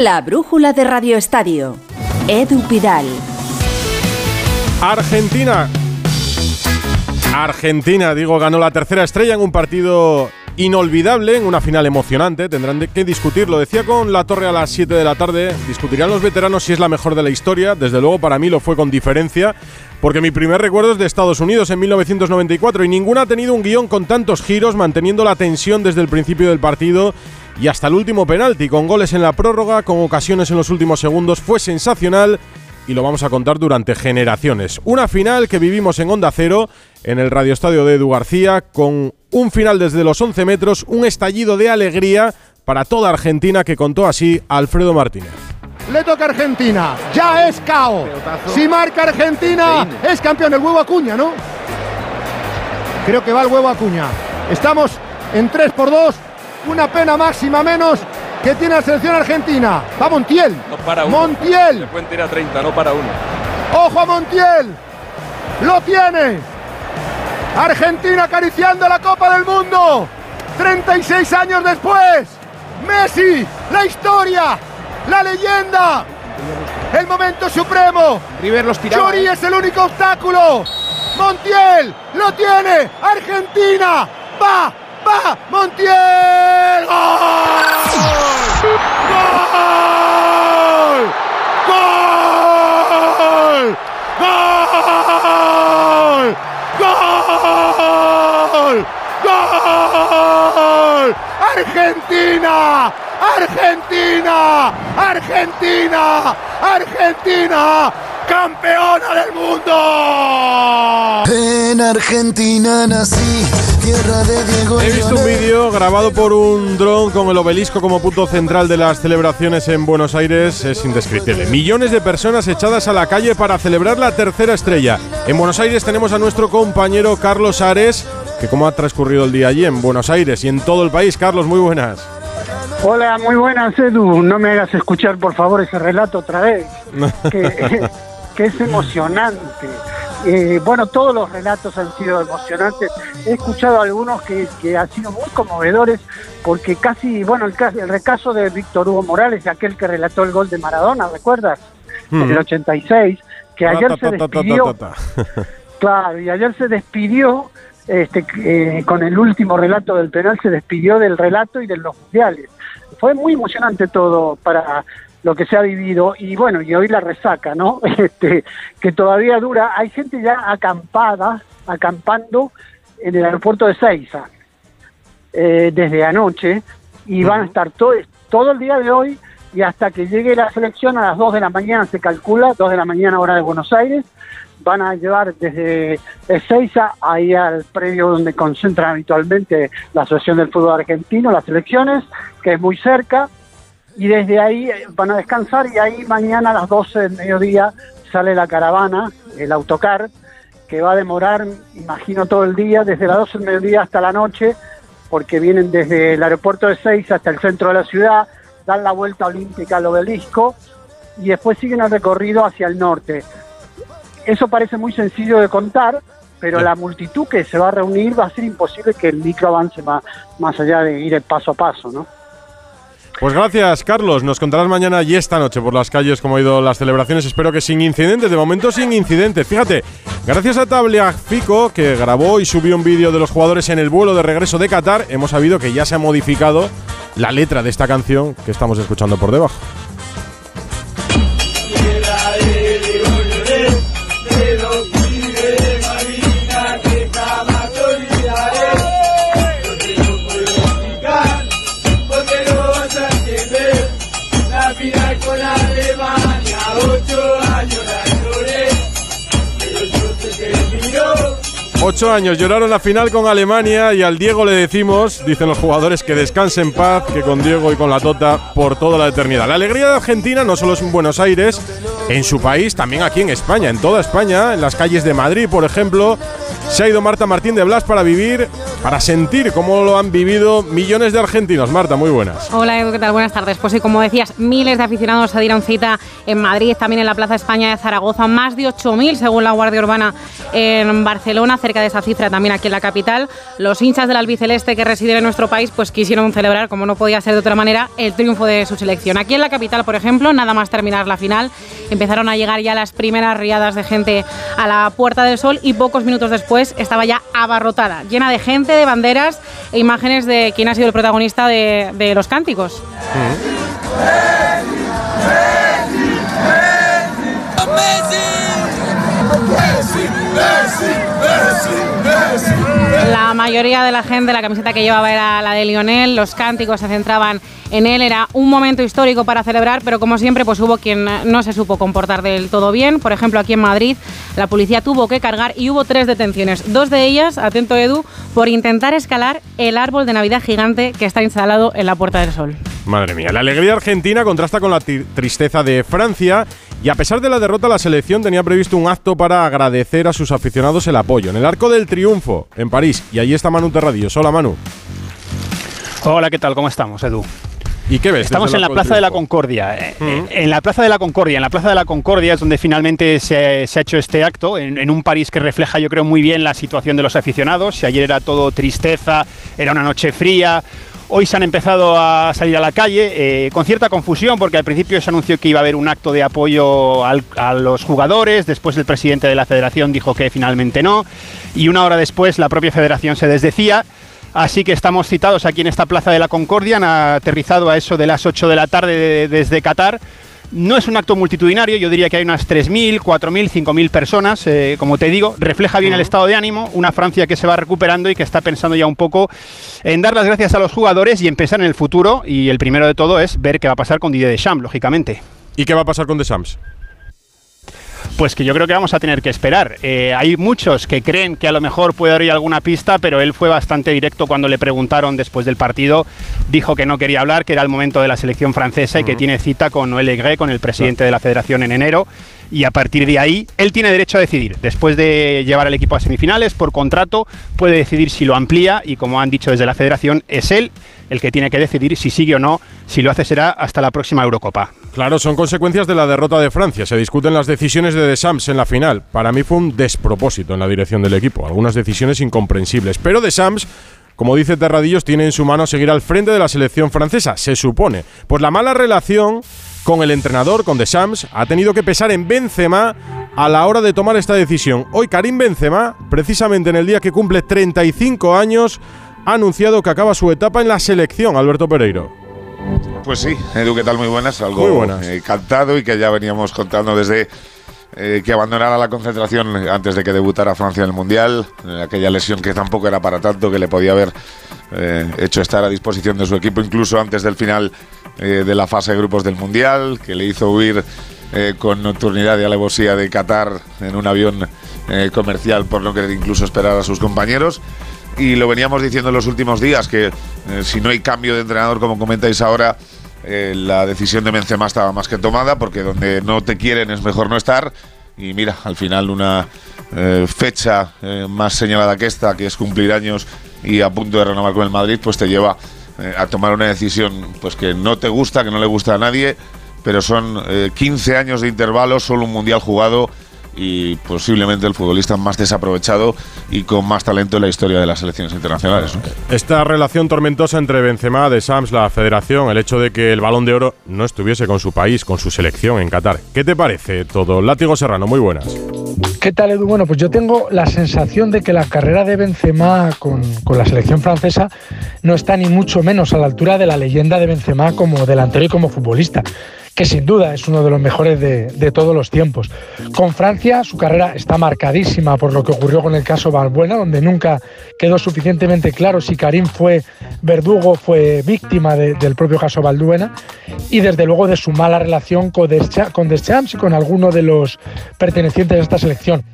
La brújula de Radio Estadio. Edu Pidal. Argentina. Argentina, digo, ganó la tercera estrella en un partido inolvidable, en una final emocionante. Tendrán que discutirlo. Decía con la torre a las 7 de la tarde. Discutirán los veteranos si es la mejor de la historia. Desde luego, para mí lo fue con diferencia. Porque mi primer recuerdo es de Estados Unidos en 1994 y ninguna ha tenido un guion con tantos giros, manteniendo la tensión desde el principio del partido y hasta el último penalti, con goles en la prórroga, con ocasiones en los últimos segundos, fue sensacional y lo vamos a contar durante generaciones. Una final que vivimos en Onda Cero, en el Radio Estadio de Edu García, con un final desde los 11 metros, un estallido de alegría para toda Argentina que contó así Alfredo Martínez. Le toca Argentina, ya es cao. Si marca Argentina, es campeón el huevo Acuña, ¿no? Creo que va el huevo Acuña. Estamos en 3 por 2 una pena máxima menos que tiene la selección argentina. Va Montiel. No para uno. Montiel. Se pueden tirar 30, no para uno. Ojo a Montiel. Lo tiene. Argentina acariciando la Copa del Mundo. 36 años después. Messi, la historia, la leyenda. El momento supremo. River los tiraba. Chori es el único obstáculo. Montiel lo tiene. Argentina va va Montiel. ¡Gol! ¡Gol! ¡Gol! ¡Gol! ¡Gol! ¡Argentina! ¡Argentina! ¡Argentina! ¡Argentina! ¡Campeona del mundo! En Argentina nací. He visto un vídeo grabado por un dron con el obelisco como punto central de las celebraciones en Buenos Aires. Es indescriptible. Millones de personas echadas a la calle para celebrar la tercera estrella. En Buenos Aires tenemos a nuestro compañero Carlos Ares, que cómo ha transcurrido el día allí en Buenos Aires y en todo el país. Carlos, muy buenas. Hola, muy buenas, Edu. No me hagas escuchar, por favor, ese relato otra vez. que, que es emocionante. Eh, bueno, todos los relatos han sido emocionantes. He escuchado algunos que, que han sido muy conmovedores, porque casi, bueno, el, el recaso de Víctor Hugo Morales, aquel que relató el gol de Maradona, ¿recuerdas? En el 86, que ayer se despidió. Claro, y ayer se despidió, este, eh, con el último relato del penal, se despidió del relato y de los mundiales. Fue muy emocionante todo para lo que se ha vivido y bueno, y hoy la resaca, ¿no? Este, que todavía dura. Hay gente ya acampada, acampando en el aeropuerto de Seiza eh, desde anoche y van a estar todo, todo el día de hoy y hasta que llegue la selección a las 2 de la mañana se calcula, 2 de la mañana hora de Buenos Aires, van a llevar desde Ezeiza ahí al predio donde concentran habitualmente la Asociación del Fútbol Argentino, las selecciones, que es muy cerca, y desde ahí eh, van a descansar y ahí mañana a las 12 del mediodía sale la caravana, el autocar, que va a demorar, imagino, todo el día, desde las 12 del mediodía hasta la noche, porque vienen desde el aeropuerto de Seiza hasta el centro de la ciudad, dan la vuelta olímpica al obelisco y después siguen el recorrido hacia el norte. Eso parece muy sencillo de contar, pero la multitud que se va a reunir va a ser imposible que el micro avance más, más allá de ir paso a paso, ¿no? Pues gracias, Carlos. Nos contarás mañana y esta noche por las calles cómo han ido las celebraciones. Espero que sin incidentes. De momento, sin incidentes. Fíjate, gracias a Tabliafico, que grabó y subió un vídeo de los jugadores en el vuelo de regreso de Qatar, hemos sabido que ya se ha modificado la letra de esta canción que estamos escuchando por debajo. Ocho años lloraron la final con Alemania y al Diego le decimos, dicen los jugadores, que descanse en paz, que con Diego y con la Tota por toda la eternidad. La alegría de Argentina no solo es en Buenos Aires, en su país, también aquí en España, en toda España, en las calles de Madrid, por ejemplo, se ha ido Marta Martín de Blas para vivir para sentir cómo lo han vivido millones de argentinos. Marta, muy buenas. Hola ¿qué tal? Buenas tardes. Pues sí, como decías, miles de aficionados se dieron cita en Madrid, también en la Plaza España de Zaragoza, más de 8.000 según la Guardia Urbana en Barcelona, cerca de esa cifra también aquí en la capital. Los hinchas del albiceleste que residen en nuestro país pues quisieron celebrar, como no podía ser de otra manera, el triunfo de su selección. Aquí en la capital, por ejemplo, nada más terminar la final, empezaron a llegar ya las primeras riadas de gente a la Puerta del Sol y pocos minutos después estaba ya abarrotada, llena de gente, de banderas e imágenes de quién ha sido el protagonista de, los cánticos. La mayoría de la gente, la camiseta que llevaba era la de Lionel, los cánticos se centraban en él, era un momento histórico para celebrar, pero como siempre pues hubo quien no se supo comportar del todo bien. Por ejemplo, aquí en Madrid la policía tuvo que cargar y hubo tres detenciones, dos de ellas, atento Edu, por intentar escalar el árbol de Navidad gigante que está instalado en la Puerta del Sol. Madre mía, la alegría argentina contrasta con la tristeza de Francia y a pesar de la derrota la selección tenía previsto un acto para agradecer a sus aficionados el apoyo en el Arco del Triunfo en París y allí está Manu Terradillos. Hola Manu. Hola, ¿qué tal? ¿Cómo estamos, Edu? ¿Y qué ves? Estamos en la Plaza de la Concordia. Eh, eh, en la Plaza de la Concordia. En la Plaza de la Concordia es donde finalmente se, ha hecho este acto, en, un París que refleja, yo creo, muy bien la situación de los aficionados. Si ayer era todo tristeza, era una noche fría. Hoy se han empezado a salir a la calle eh, con cierta confusión porque al principio se anunció que iba a haber un acto de apoyo a los jugadores, después el presidente de la federación dijo que finalmente no y una hora después la propia federación se desdecía. Así que estamos citados aquí en esta Plaza de la Concordia, han aterrizado a eso de las 8 de la tarde desde Qatar. No es un acto multitudinario, yo diría que hay unas 3.000, 4.000, 5.000 personas, eh, como te digo, refleja bien el estado de ánimo, una Francia que se va recuperando y que está pensando ya un poco en dar las gracias a los jugadores y en pensar en el futuro, y el primero de todo es ver qué va a pasar con Didier Deschamps, lógicamente. ¿Y qué va a pasar con Deschamps? Pues que yo creo que vamos a tener que esperar. Eh, hay muchos que creen que a lo mejor puede haber alguna pista, pero él fue bastante directo cuando le preguntaron después del partido. Dijo que no quería hablar, que era el momento de la selección francesa y que tiene cita con Noël Legret, con el presidente de la federación en enero. Y a partir de ahí, él tiene derecho a decidir. Después de llevar al equipo a semifinales, por contrato, puede decidir si lo amplía y como han dicho desde la federación, es él el que tiene que decidir si sigue o no. Si lo hace será hasta la próxima Eurocopa. Claro, son consecuencias de la derrota de Francia. Se discuten las decisiones de Deschamps en la final. Para mí fue un despropósito en la dirección del equipo. Algunas decisiones incomprensibles. Pero Deschamps como dice Terradillos, tiene en su mano seguir al frente de la selección francesa, se supone. Pues la mala relación con el entrenador, con Deschamps, ha tenido que pesar en Benzema a la hora de tomar esta decisión. Hoy Karim Benzema, precisamente en el día que cumple 35 años, ha anunciado que acaba su etapa en la selección, Alberto Pereiro. Pues sí, Edu, ¿qué tal? Muy buenas. Algo Muy buenas. Eh, cantado y que ya veníamos contando desde eh, que abandonara la concentración antes de que debutara Francia en el Mundial. Eh, aquella lesión que tampoco era para tanto, que le podía haber hecho estar a disposición de su equipo incluso antes del final de la fase de grupos del Mundial, que le hizo huir con nocturnidad y alevosía de Qatar en un avión comercial por no querer incluso esperar a sus compañeros y lo veníamos diciendo en los últimos días, que eh, si no hay cambio de entrenador, como comentáis ahora, eh, la decisión de Benzema estaba más que tomada, porque donde no te quieren es mejor no estar. Y mira, al final una eh, fecha más señalada que esta, que es cumplir años y a punto de renovar con el Madrid, pues te lleva a tomar una decisión pues que no te gusta, que no le gusta a nadie, pero son 15 años de intervalo, solo un mundial jugado y posiblemente el futbolista más desaprovechado y con más talento en la historia de las selecciones internacionales. Esta relación tormentosa entre Benzema, de Sams, la federación, el hecho de que el balón de oro no estuviese con su país, con su selección en Qatar. ¿Qué te parece todo? Látigo Serrano, muy buenas. ¿Qué tal, Edu? Bueno, pues yo tengo la sensación de que la carrera de Benzema con, con la selección francesa no está ni mucho menos a la altura de la leyenda de Benzema como delantero y como futbolista que sin duda es uno de los mejores de, todos los tiempos. Con Francia su carrera está marcadísima por lo que ocurrió con el caso Balbuena, donde nunca quedó suficientemente claro si Karim fue verdugo, fue víctima del propio caso Balbuena, y desde luego de su mala relación con Deschamps y con alguno de los pertenecientes a esta selección.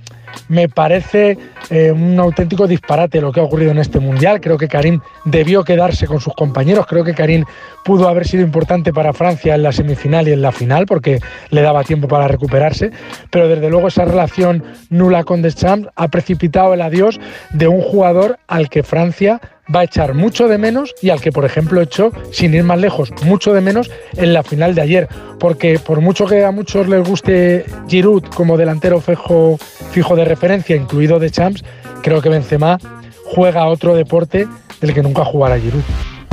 Me parece eh, un auténtico disparate lo que ha ocurrido en este Mundial. Creo que Karim debió quedarse con sus compañeros. Creo que Karim pudo haber sido importante para Francia en la semifinal y en la final porque le daba tiempo para recuperarse. Pero desde luego esa relación nula con Deschamps ha precipitado el adiós de un jugador al que Francia va a echar mucho de menos y al que, por ejemplo, echó, sin ir más lejos, mucho de menos en la final de ayer. Porque por mucho que a muchos les guste Giroud como delantero fijo, fijo de referencia, incluido de Champs, creo que Benzema juega otro deporte del que nunca jugará Giroud.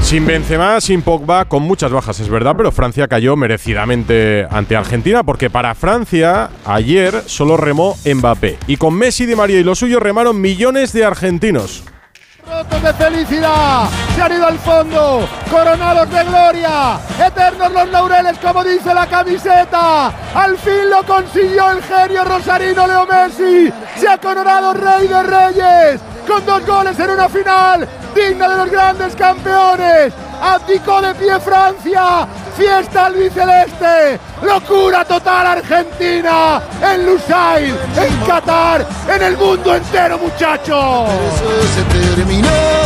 Sin Benzema, sin Pogba, con muchas bajas, es verdad, pero Francia cayó merecidamente ante Argentina porque para Francia ayer solo remó Mbappé y con Messi, de María y los suyos remaron millones de argentinos. Rotos de felicidad, se han ido al fondo, coronados de gloria, eternos los laureles como dice la camiseta, al fin lo consiguió el genio rosarino Leo Messi, se ha coronado rey de reyes, con dos goles en una final, digna de los grandes campeones, abdicó de pie Francia, fiesta albiceleste, locura total Argentina, en Lusail, en Qatar, en el mundo entero muchachos.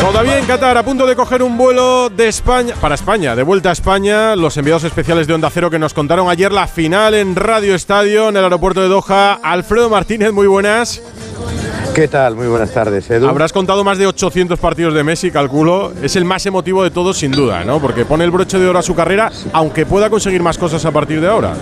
Todavía en Qatar, a punto de coger un vuelo de España, para España, de vuelta a España, los enviados especiales de Onda Cero que nos contaron ayer la final en Radio Estadio, en el aeropuerto de Doha. Alfredo Martínez, muy buenas. ¿Qué tal? Muy buenas tardes, Edu. Habrás contado más de 800 partidos de Messi, calculo. Es el más emotivo de todos, sin duda, ¿no? Porque pone el broche de oro a su carrera, aunque pueda conseguir más cosas a partir de ahora.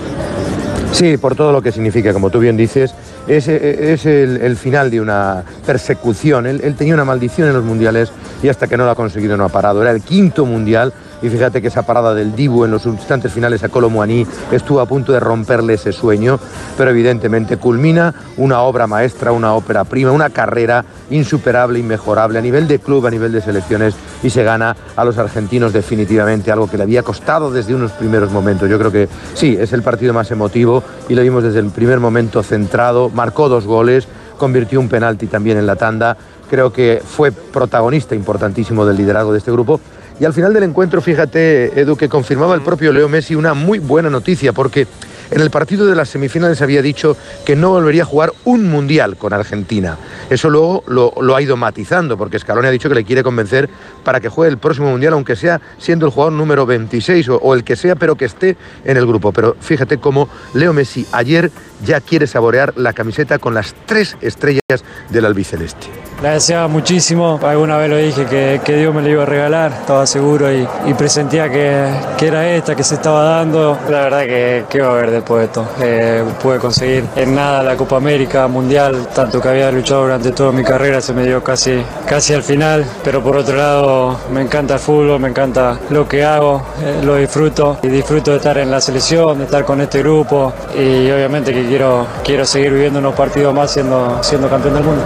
Sí, por todo lo que significa, como tú bien dices, es, el, final de una persecución. Él, él, tenía una maldición en los mundiales y hasta que no lo ha conseguido no ha parado. Era el quinto mundial y fíjate que esa parada del Dibu en los instantes finales a Colomuaní estuvo a punto de romperle ese sueño, pero evidentemente culmina una obra maestra, una ópera prima, una carrera insuperable, inmejorable a nivel de club, a nivel de selecciones y se gana a los argentinos definitivamente, algo que le había costado desde unos primeros momentos. Yo creo que sí, es el partido más emotivo y lo vimos desde el primer momento centrado, marcó dos goles, convirtió un penalti también en la tanda. Creo que fue protagonista importantísimo del liderazgo de este grupo y al final del encuentro, fíjate, Edu, que confirmaba el propio Leo Messi una muy buena noticia, porque en el partido de las semifinales había dicho que no volvería a jugar un mundial con Argentina. Eso luego lo, ha ido matizando, porque Scaloni ha dicho que le quiere convencer para que juegue el próximo mundial, aunque sea siendo el jugador número 26 o, o el que sea, pero que esté en el grupo. Pero fíjate cómo Leo Messi ayer ya quiere saborear la camiseta con las tres estrellas del albiceleste. La deseaba muchísimo, alguna vez lo dije que, Dios me la iba a regalar, estaba seguro y, presentía que, era esta, que se estaba dando. La verdad que, que iba a ver después de esto. Eh, pude conseguir en nada la Copa América, Mundial, tanto que había luchado durante toda mi carrera, se me dio casi, casi al final, pero por otro lado me encanta el fútbol, me encanta lo que hago, eh, lo disfruto y disfruto de estar en la selección, de estar con este grupo y obviamente que quiero, quiero seguir viviendo unos partidos más siendo, siendo campeón del mundo.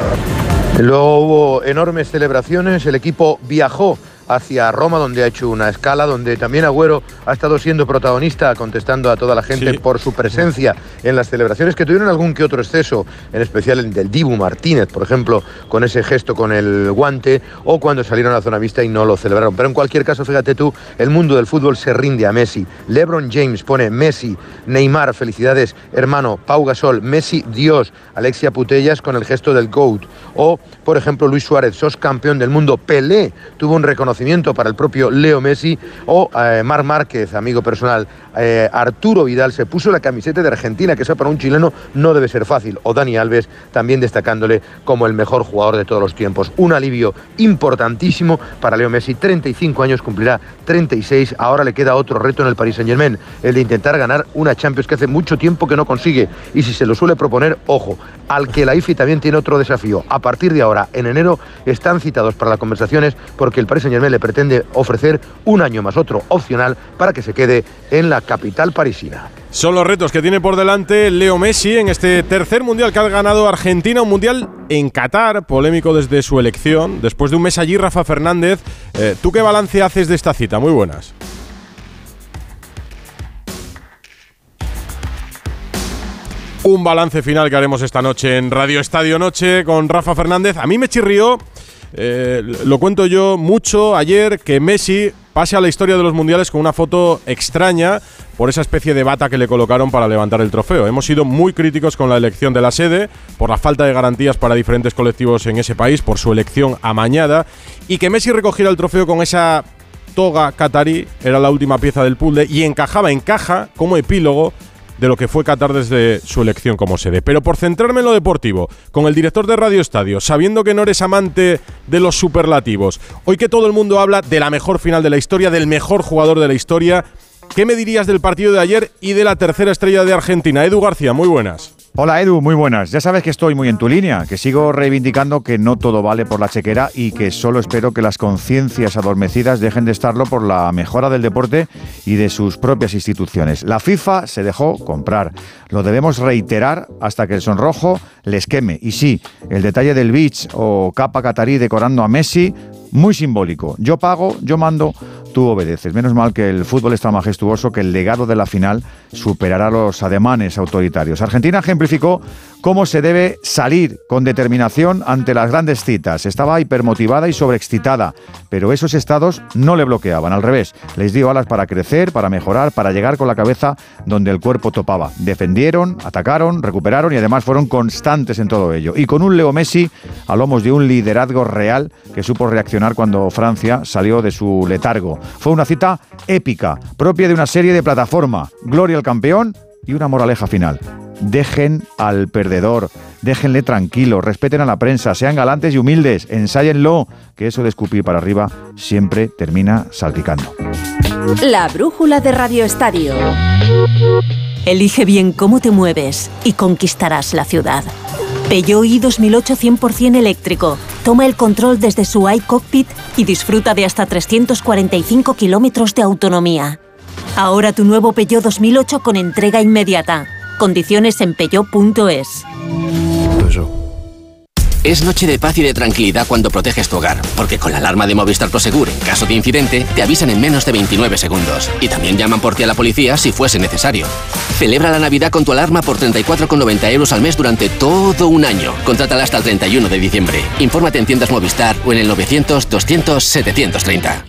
Luego hubo enormes celebraciones, el equipo viajó hacia Roma, donde ha hecho una escala, donde también Agüero ha estado siendo protagonista, contestando a toda la gente por su presencia en las celebraciones, que tuvieron algún que otro exceso, en especial el del Dibu Martínez, por ejemplo, con ese gesto con el guante, o cuando salieron a la zona vista y no lo celebraron. Pero en cualquier caso, fíjate tú, el mundo del fútbol se rinde a Messi. LeBron James pone Messi, Neymar, felicidades, hermano, Pau Gasol, Messi, Dios, Alexia Putellas con el gesto del GOAT. O, por ejemplo, Luis Suárez, sos campeón del mundo. Pelé tuvo un reconocimiento para el propio Leo Messi o eh, Mar Márquez, amigo personal. Eh, Arturo Vidal se puso la camiseta de Argentina, que eso para un chileno no debe ser fácil. O Dani Alves también destacándole como el mejor jugador de todos los tiempos. Un alivio importantísimo para Leo Messi. 35 años cumplirá 36. Ahora le queda otro reto en el Paris Saint Germain, el de intentar ganar una Champions que hace mucho tiempo que no consigue. Y si se lo suele proponer, ojo, al que la IFI también tiene otro desafío. A partir de ahora, en enero, están citados para las conversaciones porque el Paris Saint Germain le pretende ofrecer un año más otro opcional para que se quede en la capital parisina. Son los retos que tiene por delante Leo Messi en este tercer mundial que ha ganado Argentina, un mundial en Qatar, polémico desde su elección. Después de un mes allí, Rafa Fernández, eh, ¿tú qué balance haces de esta cita? Muy buenas. Un balance final que haremos esta noche en Radio Estadio Noche con Rafa Fernández. A mí me chirrió eh, lo cuento yo mucho ayer que Messi pase a la historia de los mundiales con una foto extraña por esa especie de bata que le colocaron para levantar el trofeo. Hemos sido muy críticos con la elección de la sede, por la falta de garantías para diferentes colectivos en ese país, por su elección amañada y que Messi recogiera el trofeo con esa toga catarí era la última pieza del puzzle y encajaba, encaja como epílogo de lo que fue Qatar desde su elección como sede. Pero por centrarme en lo deportivo, con el director de Radio Estadio, sabiendo que no eres amante de los superlativos, hoy que todo el mundo habla de la mejor final de la historia, del mejor jugador de la historia, ¿qué me dirías del partido de ayer y de la tercera estrella de Argentina? Edu García, muy buenas. Hola Edu, muy buenas. Ya sabes que estoy muy en tu línea, que sigo reivindicando que no todo vale por la chequera y que solo espero que las conciencias adormecidas dejen de estarlo por la mejora del deporte y de sus propias instituciones. La FIFA se dejó comprar. Lo debemos reiterar hasta que el sonrojo les queme. Y sí, el detalle del beach o capa catarí decorando a Messi, muy simbólico. Yo pago, yo mando, tú obedeces. Menos mal que el fútbol es tan majestuoso que el legado de la final superará los ademanes autoritarios. Argentina ejemplificó cómo se debe salir con determinación ante las grandes citas. Estaba hipermotivada y sobreexcitada, pero esos estados no le bloqueaban, al revés, les dio alas para crecer, para mejorar, para llegar con la cabeza donde el cuerpo topaba. Defendieron, atacaron, recuperaron y además fueron constantes en todo ello. Y con un Leo Messi a lomos de un liderazgo real que supo reaccionar cuando Francia salió de su letargo. Fue una cita épica, propia de una serie de plataforma. Gloria al campeón y una moraleja final dejen al perdedor, déjenle tranquilo, respeten a la prensa, sean galantes y humildes, ensáyenlo, que eso de escupir para arriba siempre termina salpicando. La brújula de Radio Estadio. Elige bien cómo te mueves y conquistarás la ciudad. Peugeot i 2008 100% eléctrico. Toma el control desde su iCockpit y disfruta de hasta 345 kilómetros de autonomía. Ahora tu nuevo Peugeot 2008 con entrega inmediata. Condiciones en peyo.es. Es noche de paz y de tranquilidad cuando proteges tu hogar, porque con la alarma de Movistar Prosegur, en caso de incidente, te avisan en menos de 29 segundos. Y también llaman por ti a la policía si fuese necesario. Celebra la Navidad con tu alarma por 34,90 euros al mes durante todo un año. Contrátala hasta el 31 de diciembre. Infórmate en tiendas Movistar o en el 900 200 730.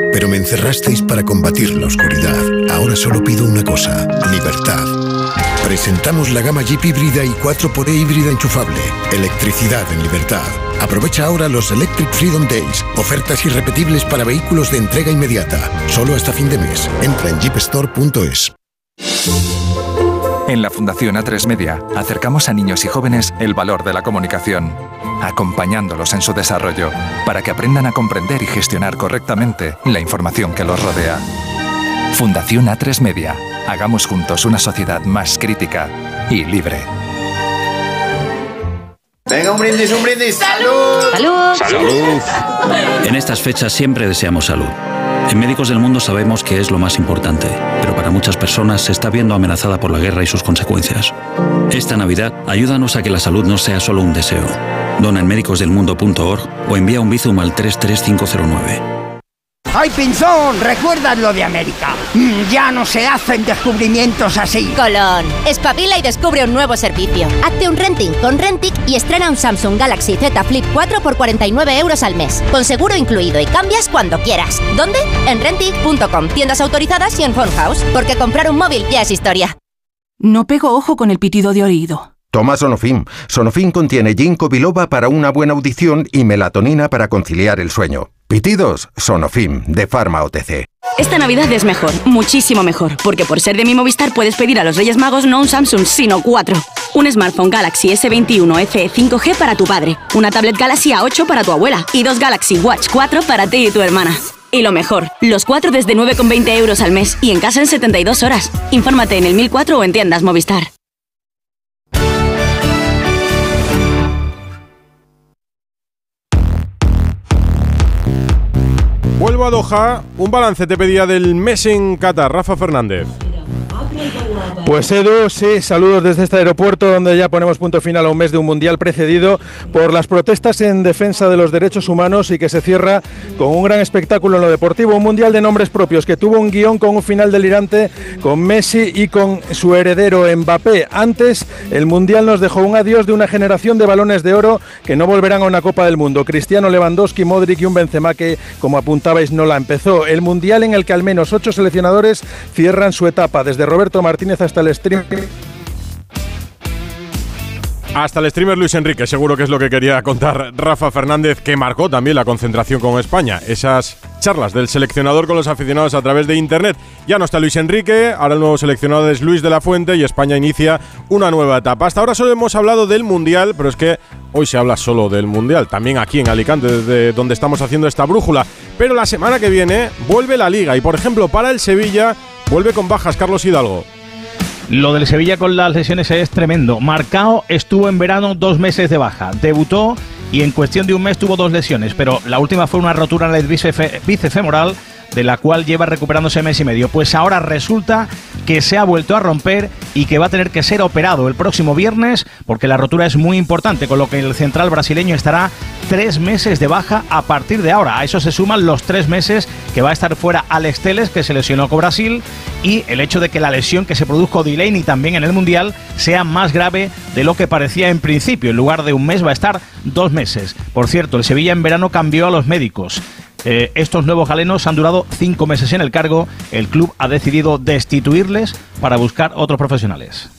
pero me encerrasteis para combatir la oscuridad. Ahora solo pido una cosa, libertad. Presentamos la gama Jeep híbrida y 4xE híbrida enchufable. Electricidad en libertad. Aprovecha ahora los Electric Freedom Days. Ofertas irrepetibles para vehículos de entrega inmediata. Solo hasta fin de mes. Entra en jeepstore.es. En la Fundación A3 Media acercamos a niños y jóvenes el valor de la comunicación, acompañándolos en su desarrollo, para que aprendan a comprender y gestionar correctamente la información que los rodea. Fundación A3 Media. Hagamos juntos una sociedad más crítica y libre. Venga, un brindis, un brindis. ¡Salud! ¡Salud! ¡Salud! En estas fechas siempre deseamos salud. En Médicos del Mundo sabemos que es lo más importante, pero para muchas personas se está viendo amenazada por la guerra y sus consecuencias. Esta Navidad, ayúdanos a que la salud no sea solo un deseo. Dona en médicosdelmundo.org o envía un bizum al 33509. ¡Ay, Pinzón! ¿Recuerdas lo de América? Mm, ya no se hacen descubrimientos así. Colón, espabila y descubre un nuevo servicio. Hazte un renting con Rentic y estrena un Samsung Galaxy Z Flip 4 por 49 euros al mes. Con seguro incluido y cambias cuando quieras. ¿Dónde? En Rentic.com, tiendas autorizadas y en House. Porque comprar un móvil ya es historia. No pego ojo con el pitido de oído. Toma Sonofim. Sonofim contiene ginkgo biloba para una buena audición y melatonina para conciliar el sueño. Pitidos, Sonofim, de Pharma OTC. Esta Navidad es mejor, muchísimo mejor, porque por ser de mi Movistar puedes pedir a los Reyes Magos no un Samsung, sino cuatro. Un smartphone Galaxy S21 FE 5G para tu padre, una tablet Galaxy A8 para tu abuela y dos Galaxy Watch 4 para ti y tu hermana. Y lo mejor, los cuatro desde 9,20 euros al mes y en casa en 72 horas. Infórmate en el 1004 o en tiendas Movistar. Vuelvo Doha. Un balance te pedía del mes en Qatar, Rafa Fernández. Pues Edu, sí, saludos desde este aeropuerto donde ya ponemos punto final a un mes de un mundial precedido por las protestas en defensa de los derechos humanos y que se cierra con un gran espectáculo en lo deportivo, un mundial de nombres propios que tuvo un guion con un final delirante con Messi y con su heredero Mbappé. Antes, el mundial nos dejó un adiós de una generación de balones de oro que no volverán a una Copa del Mundo. Cristiano Lewandowski, Modric y un Benzema que, como apuntabais, no la empezó. El mundial en el que al menos ocho seleccionadores cierran su etapa, desde Roberto Martínez hasta el stream. Hasta el streamer Luis Enrique, seguro que es lo que quería contar Rafa Fernández, que marcó también la concentración con España. Esas charlas del seleccionador con los aficionados a través de internet. Ya no está Luis Enrique, ahora el nuevo seleccionador es Luis de la Fuente y España inicia una nueva etapa. Hasta ahora solo hemos hablado del Mundial, pero es que hoy se habla solo del Mundial, también aquí en Alicante, desde donde estamos haciendo esta brújula. Pero la semana que viene vuelve la liga y, por ejemplo, para el Sevilla vuelve con bajas Carlos Hidalgo. Lo del Sevilla con las lesiones es tremendo. Marcao estuvo en verano dos meses de baja. Debutó y en cuestión de un mes tuvo dos lesiones, pero la última fue una rotura en el bíceps femoral de la cual lleva recuperándose mes y medio. Pues ahora resulta que se ha vuelto a romper y que va a tener que ser operado el próximo viernes porque la rotura es muy importante, con lo que el central brasileño estará tres meses de baja a partir de ahora. A eso se suman los tres meses que va a estar fuera Alex Teles, que se lesionó con Brasil, y el hecho de que la lesión que se produjo Delaney también en el Mundial sea más grave de lo que parecía en principio. En lugar de un mes va a estar dos meses. Por cierto, el Sevilla en verano cambió a los médicos. Eh, estos nuevos galenos han durado cinco meses en el cargo. El club ha decidido destituirles para buscar otros profesionales.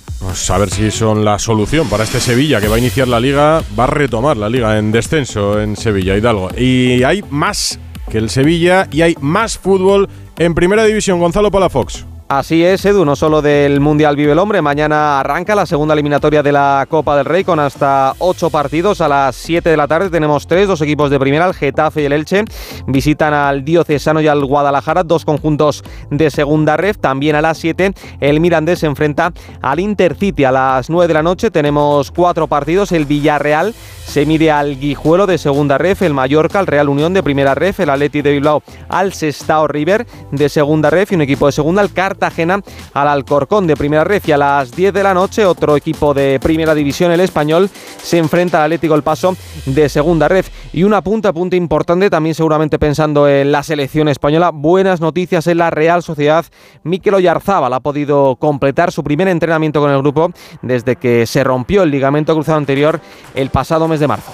A ver si son la solución para este Sevilla que va a iniciar la liga, va a retomar la liga en descenso en Sevilla, Hidalgo. Y hay más que el Sevilla y hay más fútbol en primera división. Gonzalo Palafox. Así es, Edu, no solo del Mundial vive el hombre, mañana arranca la segunda eliminatoria de la Copa del Rey con hasta ocho partidos. A las 7 de la tarde tenemos tres, dos equipos de primera, el Getafe y el Elche. Visitan al Diocesano y al Guadalajara, dos conjuntos de segunda ref. También a las 7 el Mirandés se enfrenta al Intercity. A las 9 de la noche tenemos cuatro partidos, el Villarreal se mide al Guijuelo de segunda ref, el Mallorca, el Real Unión de primera ref, el Atleti de Bilbao al Sestao River de segunda ref y un equipo de segunda, el Carta al Alcorcón de Primera Red y a las 10 de la noche otro equipo de Primera División, el Español, se enfrenta al Atlético El Paso de Segunda Red. Y una punta, punta importante, también seguramente pensando en la selección española, buenas noticias en la Real Sociedad. Mikel Oyarzábal ha podido completar su primer entrenamiento con el grupo desde que se rompió el ligamento cruzado anterior el pasado mes de marzo.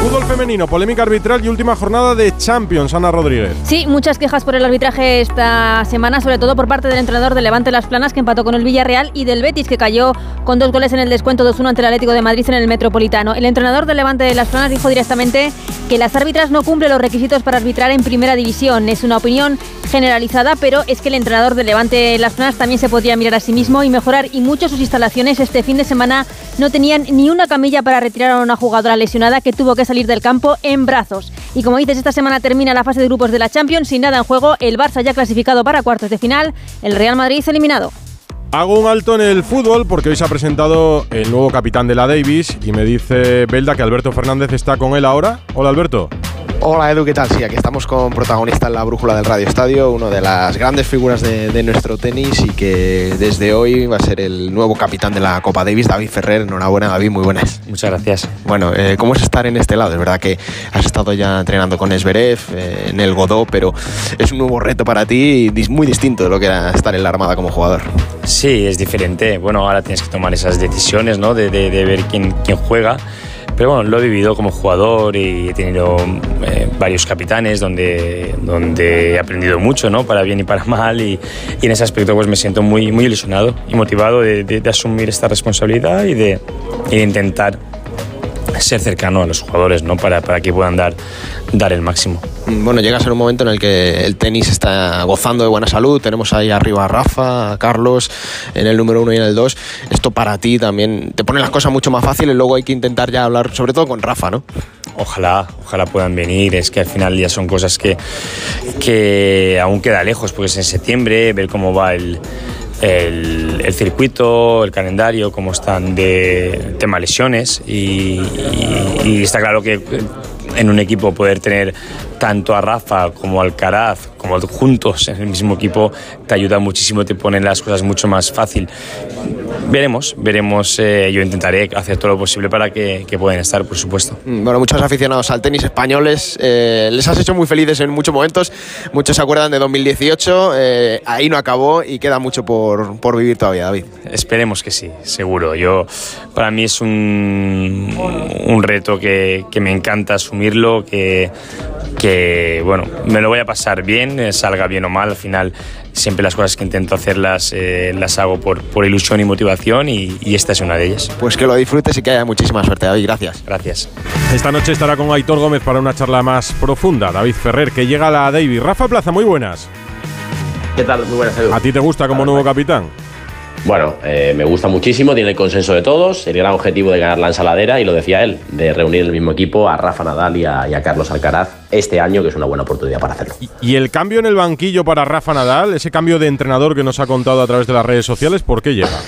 Fútbol femenino, polémica arbitral y última jornada de Champions, Ana Rodríguez. Sí, muchas quejas por el arbitraje esta semana, sobre todo por parte del entrenador de Levante Las Planas, que empató con el Villarreal, y del Betis, que cayó con dos goles en el descuento 2-1 ante el Atlético de Madrid en el Metropolitano. El entrenador del Levante de Las Planas dijo directamente que las árbitras no cumplen los requisitos para arbitrar en primera división. Es una opinión generalizada, pero es que el entrenador del Levante Las Planas también se podía mirar a sí mismo y mejorar, y mucho sus instalaciones este fin de semana no tenían ni una camilla para retirar a una jugadora lesionada que tuvo que salir del campo en brazos. Y como dices, esta semana termina la fase de grupos de la Champions sin nada en juego. El Barça ya clasificado para cuartos de final. El Real Madrid eliminado. Hago un alto en el fútbol porque hoy se ha presentado el nuevo capitán de la Davis y me dice Belda que Alberto Fernández está con él ahora. Hola Alberto. Hola Edu, ¿qué tal? Sí, aquí estamos con protagonista en la brújula del Radio Estadio, uno de las grandes figuras de, nuestro tenis y que desde hoy va a ser el nuevo capitán de la Copa Davis, David Ferrer. Enhorabuena David, muy buenas. Muchas gracias. Bueno, eh, ¿cómo es estar en este lado? Es verdad que has estado ya entrenando con Esberev, eh, en el Godó, pero es un nuevo reto para ti y muy distinto de lo que era estar en la Armada como jugador. Sí, es diferente. Bueno, ahora tienes que tomar esas decisiones, ¿no? De, de ver quién, quién juega pero bueno, lo he vivido como jugador y he tenido eh, varios capitanes donde, donde he aprendido mucho, ¿no? Para bien y para mal y, en ese aspecto pues me siento muy, muy ilusionado y motivado de, asumir esta responsabilidad y de intentar ser cercano a los jugadores ¿no? para, para que puedan dar, dar el máximo. Bueno, llega a ser un momento en el que el tenis está gozando de buena salud. Tenemos ahí arriba a Rafa, a Carlos, en el número uno y en el dos. Esto para ti también te pone las cosas mucho más fáciles. Luego hay que intentar ya hablar, sobre todo con Rafa, ¿no? Ojalá, ojalá puedan venir. Es que al final ya son cosas que, que aún queda lejos, porque es en septiembre, ver cómo va el el, circuito, el calendario, cómo están de tema lesiones y, está claro que en un equipo poder tener tanto a Rafa como a Alcaraz, como juntos en el mismo equipo, te ayuda muchísimo, te pone las cosas mucho más fácil. Veremos, veremos, eh, yo intentaré hacer todo lo posible para que, que puedan estar, por supuesto. Mm, Bueno, muchos aficionados al tenis españoles eh, les has hecho muy felices en muchos momentos. Muchos se acuerdan de 2018, eh, ahí no acabó y queda mucho por, por vivir todavía, David. Esperemos que sí, seguro. Yo, para mí es un, un reto que, que me encanta asumirlo, que, que, bueno, me lo voy a pasar bien, eh, salga bien o mal. Al final, siempre las cosas que intento hacerlas eh, las hago por, por ilusión y motivación y, y esta es una de ellas. Pues que lo disfrutes y que haya muchísima suerte, David. Gracias. Gracias. Esta noche estará con Aitor Gómez para una charla más profunda. David Ferrer, que llega a la David. Rafa Plaza, muy buenas. ¿Qué tal? Muy buenas, Edu. ¿A ti te gusta como nuevo capitán? Bueno, eh, me gusta muchísimo, tiene el consenso de todos, el gran objetivo de ganar la ensaladera, y lo decía él, de reunir en el mismo equipo a Rafa Nadal y a, y a Carlos Alcaraz este año, que es una buena oportunidad para hacerlo. Y el cambio en el banquillo para Rafa Nadal, ese cambio de entrenador que nos ha contado a través de las redes sociales, ¿por qué llega?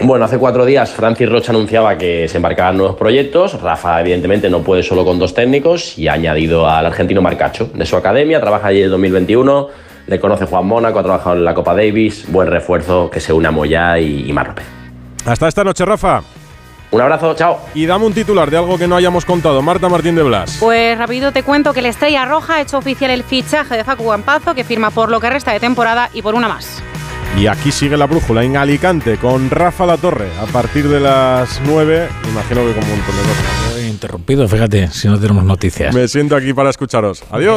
Bueno, hace cuatro días Francis Rocha anunciaba que se embarcaban nuevos proyectos. Rafa, evidentemente, no puede solo con dos técnicos y ha añadido al argentino Marcacho de su academia. Trabaja allí en 2021. Le conoce Juan Mónaco, ha trabajado en la Copa Davis. Buen refuerzo que se une a Moyá y, y Mar López. Hasta esta noche, Rafa. Un abrazo, chao. Y dame un titular de algo que no hayamos contado. Marta Martín de Blas. Pues rápido te cuento que la Estrella Roja ha hecho oficial el fichaje de Facu Campazo, que firma por lo que resta de temporada y por una más. Y aquí sigue la brújula en Alicante con Rafa La Torre a partir de las 9. Imagino que como un montón de cosas. Interrumpido, fíjate, si no tenemos noticias. Me siento aquí para escucharos. Adiós.